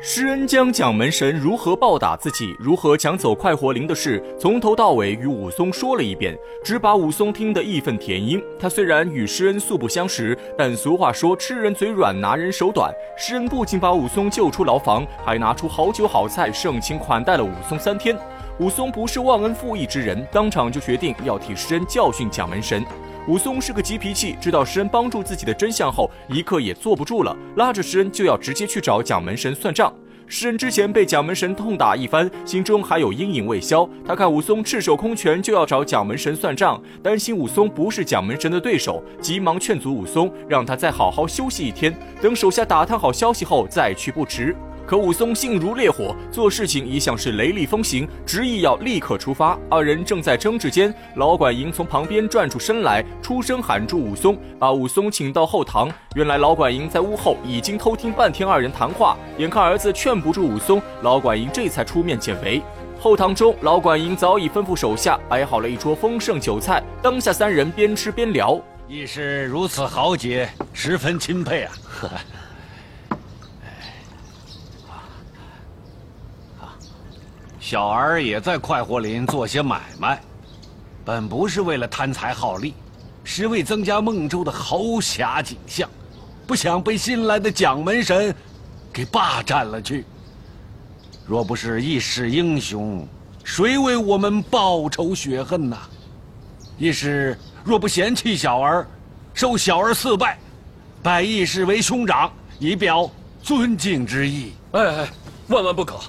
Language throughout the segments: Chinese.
施恩将蒋门神如何暴打自己、如何抢走快活灵的事，从头到尾与武松说了一遍，只把武松听得义愤填膺。他虽然与施恩素不相识，但俗话说吃人嘴软，拿人手短。施恩不仅把武松救出牢房，还拿出好酒好菜，盛情款待了武松三天。武松不是忘恩负义之人，当场就决定要替施恩教训蒋门神。武松是个急脾气，知道施恩帮助自己的真相后，一刻也坐不住了，拉着施恩就要直接去找蒋门神算账。施恩之前被蒋门神痛打一番，心中还有阴影未消。他看武松赤手空拳就要找蒋门神算账，担心武松不是蒋门神的对手，急忙劝阻武松，让他再好好休息一天，等手下打探好消息后再去不迟。可武松性如烈火，做事情一向是雷厉风行，执意要立刻出发。二人正在争执间，老管营从旁边转出身来，出声喊住武松，把武松请到后堂。原来老管营在屋后已经偷听半天二人谈话，眼看儿子劝不住武松，老管营这才出面解围。后堂中，老管营早已吩咐手下摆好了一桌丰盛酒菜，当下三人边吃边聊，亦是如此豪杰，十分钦佩啊。小儿也在快活林做些买卖，本不是为了贪财好利，是为增加孟州的豪侠景象，不想被新来的蒋门神给霸占了去。若不是一世英雄，谁为我们报仇雪恨呐？义士若不嫌弃小儿，受小儿四拜，拜义士为兄长，以表尊敬之意。哎哎，万万不可，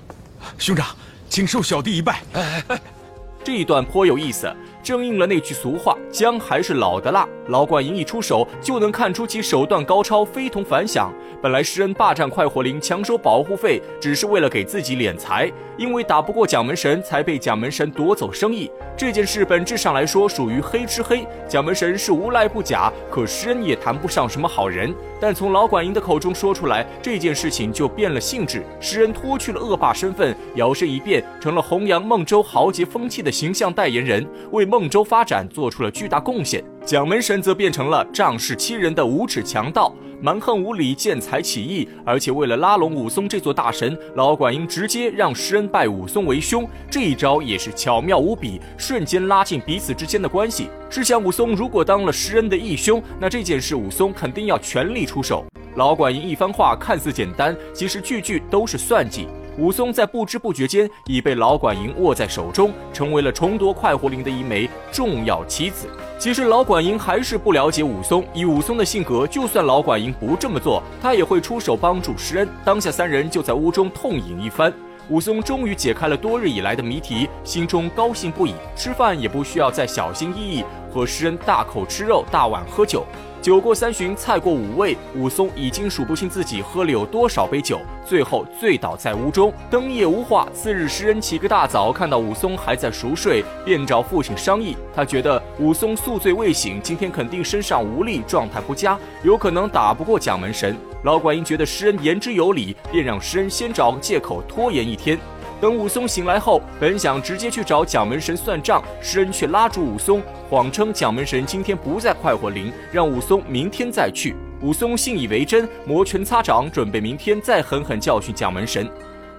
兄长。请受小弟一拜。哎哎这一段颇有意思，正应了那句俗话：“姜还是老的辣。”老管营一出手，就能看出其手段高超，非同凡响。本来施恩霸占快活林，抢收保护费，只是为了给自己敛财，因为打不过蒋门神，才被蒋门神夺走生意。这件事本质上来说属于黑吃黑，蒋门神是无赖不假，可施恩也谈不上什么好人。但从老管营的口中说出来，这件事情就变了性质。施恩脱去了恶霸身份，摇身一变成了弘扬孟州豪杰风气的形象代言人，为孟州发展做出了巨大贡献。蒋门神则变成了仗势欺人的无耻强盗。蛮横无理、见财起意，而且为了拉拢武松这座大神，老管营直接让施恩拜武松为兄。这一招也是巧妙无比，瞬间拉近彼此之间的关系。试想，武松如果当了施恩的义兄，那这件事武松肯定要全力出手。老管营一番话看似简单，其实句句都是算计。武松在不知不觉间已被老管营握在手中，成为了重夺快活林的一枚重要棋子。其实老管营还是不了解武松，以武松的性格，就算老管营不这么做，他也会出手帮助施恩。当下三人就在屋中痛饮一番。武松终于解开了多日以来的谜题，心中高兴不已，吃饭也不需要再小心翼翼，和施恩大口吃肉，大碗喝酒。酒过三巡，菜过五味，武松已经数不清自己喝了有多少杯酒，最后醉倒在屋中。灯夜无话。次日，施恩起个大早，看到武松还在熟睡，便找父亲商议。他觉得武松宿醉未醒，今天肯定身上无力，状态不佳，有可能打不过蒋门神。老管营觉得施恩言之有理，便让施恩先找个借口拖延一天。等武松醒来后，本想直接去找蒋门神算账，施恩却拉住武松，谎称蒋门神今天不在快活林，让武松明天再去。武松信以为真，摩拳擦掌，准备明天再狠狠教训蒋门神。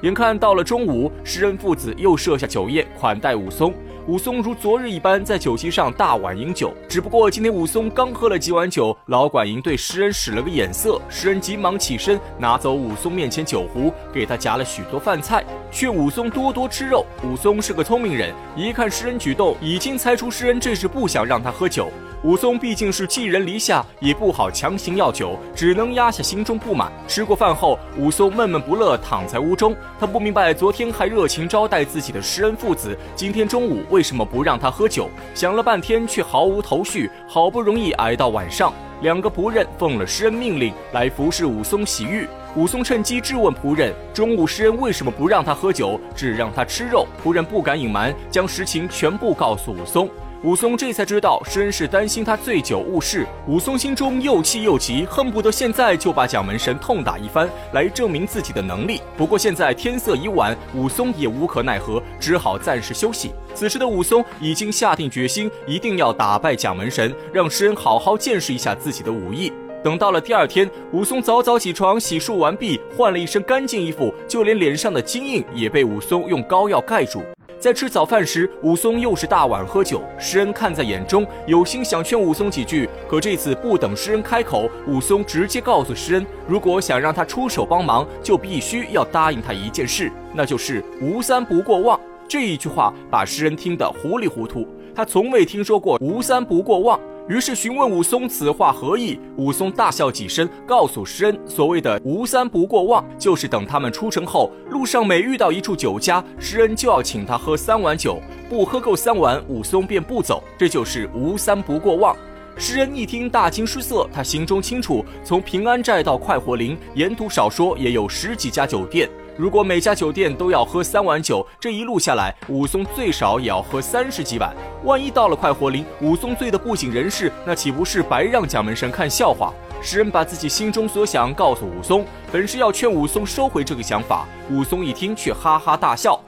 眼看到了中午，施恩父子又设下酒宴款待武松。武松如昨日一般在酒席上大碗饮酒，只不过今天武松刚喝了几碗酒，老管营对诗人使了个眼色，诗人急忙起身拿走武松面前酒壶，给他夹了许多饭菜，劝武松多多吃肉。武松是个聪明人，一看诗人举动，已经猜出诗人这是不想让他喝酒。武松毕竟是寄人篱下，也不好强行要酒，只能压下心中不满。吃过饭后，武松闷闷不乐，躺在屋中。他不明白，昨天还热情招待自己的诗人父子，今天中午为为什么不让他喝酒？想了半天，却毫无头绪。好不容易挨到晚上，两个仆人奉了诗恩命令来服侍武松洗浴。武松趁机质问仆人：中午诗恩为什么不让他喝酒，只让他吃肉？仆人不敢隐瞒，将实情全部告诉武松。武松这才知道施恩是担心他醉酒误事。武松心中又气又急，恨不得现在就把蒋门神痛打一番，来证明自己的能力。不过现在天色已晚，武松也无可奈何，只好暂时休息。此时的武松已经下定决心，一定要打败蒋门神，让施恩好好见识一下自己的武艺。等到了第二天，武松早早起床，洗漱完毕，换了一身干净衣服，就连脸上的金印也被武松用膏药盖住。在吃早饭时，武松又是大碗喝酒。施恩看在眼中，有心想劝武松几句，可这次不等施恩开口，武松直接告诉施恩，如果想让他出手帮忙，就必须要答应他一件事，那就是“吴三不过望”。这一句话把施恩听得糊里糊涂，他从未听说过“吴三不过望”。于是询问武松此话何意，武松大笑几声，告诉施恩，所谓的吴三不过望，就是等他们出城后，路上每遇到一处酒家，施恩就要请他喝三碗酒，不喝够三碗，武松便不走，这就是吴三不过望。施恩一听大惊失色，他心中清楚，从平安寨到快活林，沿途少说也有十几家酒店。如果每家酒店都要喝三碗酒，这一路下来，武松最少也要喝三十几碗。万一到了快活林，武松醉得不省人事，那岂不是白让蒋门神看笑话？诗人把自己心中所想告诉武松，本是要劝武松收回这个想法。武松一听，却哈哈大笑：“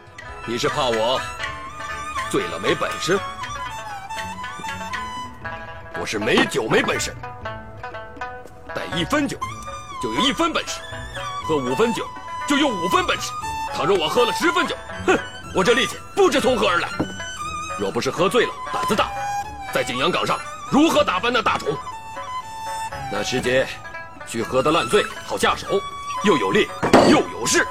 你是怕我醉了没本事？我是没酒没本事，带一分酒就有一分本事，喝五分酒。”就有五分本事，倘若我喝了十分酒，哼，我这力气不知从何而来。若不是喝醉了，胆子大，在景阳冈上如何打翻那大虫？那师姐，去喝得烂醉，好下手，又有力又有势。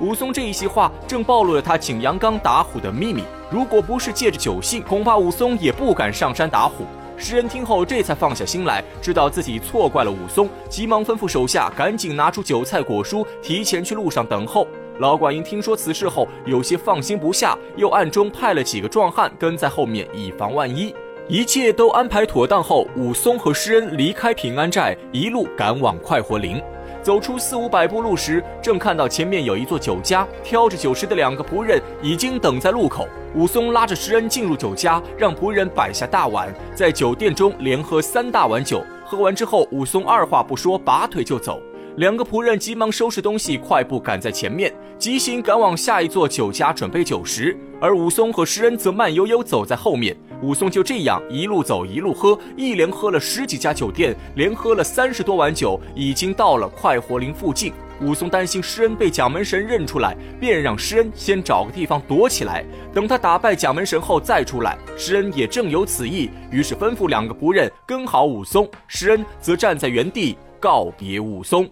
武松这一席话，正暴露了他景阳冈打虎的秘密。如果不是借着酒兴，恐怕武松也不敢上山打虎。诗人听后，这才放下心来，知道自己错怪了武松，急忙吩咐手下赶紧拿出酒菜果蔬，提前去路上等候。老管营听说此事后，有些放心不下，又暗中派了几个壮汉跟在后面，以防万一。一切都安排妥当后，武松和诗恩离开平安寨，一路赶往快活林。走出四五百步路时，正看到前面有一座酒家，挑着酒食的两个仆人已经等在路口。武松拉着石恩进入酒家，让仆人摆下大碗，在酒店中连喝三大碗酒。喝完之后，武松二话不说，拔腿就走。两个仆人急忙收拾东西，快步赶在前面，急行赶往下一座酒家准备酒食。而武松和施恩则慢悠悠走在后面。武松就这样一路走一路喝，一连喝了十几家酒店，连喝了三十多碗酒，已经到了快活林附近。武松担心施恩被蒋门神认出来，便让施恩先找个地方躲起来，等他打败蒋门神后再出来。施恩也正有此意，于是吩咐两个仆人跟好武松，施恩则站在原地告别武松。